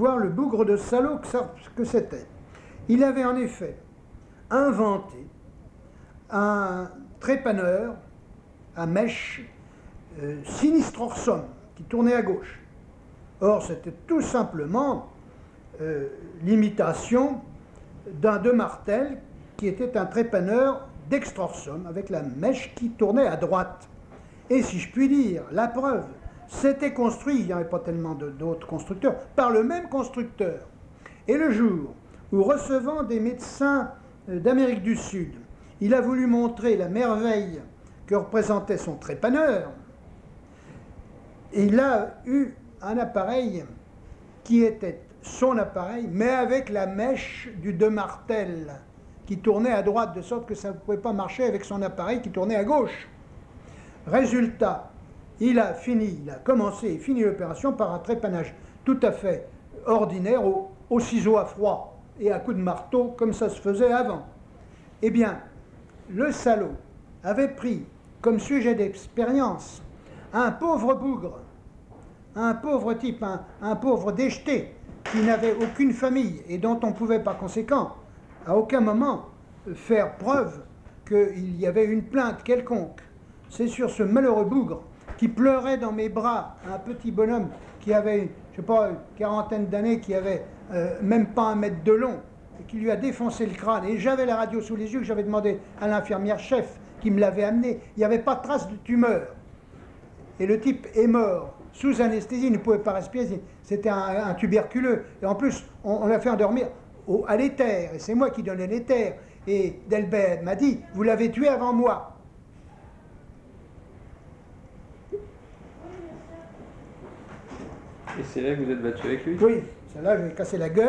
voir le bougre de salaud que, c'était. Il avait en effet inventé un trépaneur à mèche euh, sinistrosum qui tournait à gauche. Or, c'était tout simplement euh, l'imitation d'un de martel qui était un trépaneur dextrorsum avec la mèche qui tournait à droite. Et si je puis dire, la preuve, c'était construit, il n'y avait pas tellement d'autres constructeurs, par le même constructeur. Et le jour où, recevant des médecins euh, d'Amérique du Sud, il a voulu montrer la merveille que représentait son trépaneur, il a eu un appareil qui était son appareil, mais avec la mèche du de martel qui tournait à droite, de sorte que ça ne pouvait pas marcher avec son appareil qui tournait à gauche. Résultat, il a fini, il a commencé et fini l'opération par un trépanage tout à fait ordinaire au, au ciseau à froid et à coups de marteau comme ça se faisait avant. Eh bien, le salaud avait pris comme sujet d'expérience un pauvre bougre, un pauvre type, un, un pauvre déjeté qui n'avait aucune famille et dont on pouvait par conséquent à aucun moment faire preuve qu'il y avait une plainte quelconque. C'est sur ce malheureux bougre qui pleurait dans mes bras, un petit bonhomme qui avait, je sais pas, une quarantaine d'années, qui avait euh, même pas un mètre de long, et qui lui a défoncé le crâne. Et j'avais la radio sous les yeux que j'avais demandé à l'infirmière chef qui me l'avait amené. Il n'y avait pas de trace de tumeur. Et le type est mort sous anesthésie, il ne pouvait pas respirer, c'était un, tuberculeux. Et en plus, on, on l'a fait endormir au- à l'éther, et c'est moi qui donnais l'éther. Et Delbert m'a dit, vous l'avez tué avant moi. Et c'est là que vous êtes battu avec lui? Oui, celle-là, je vais casser la gueule.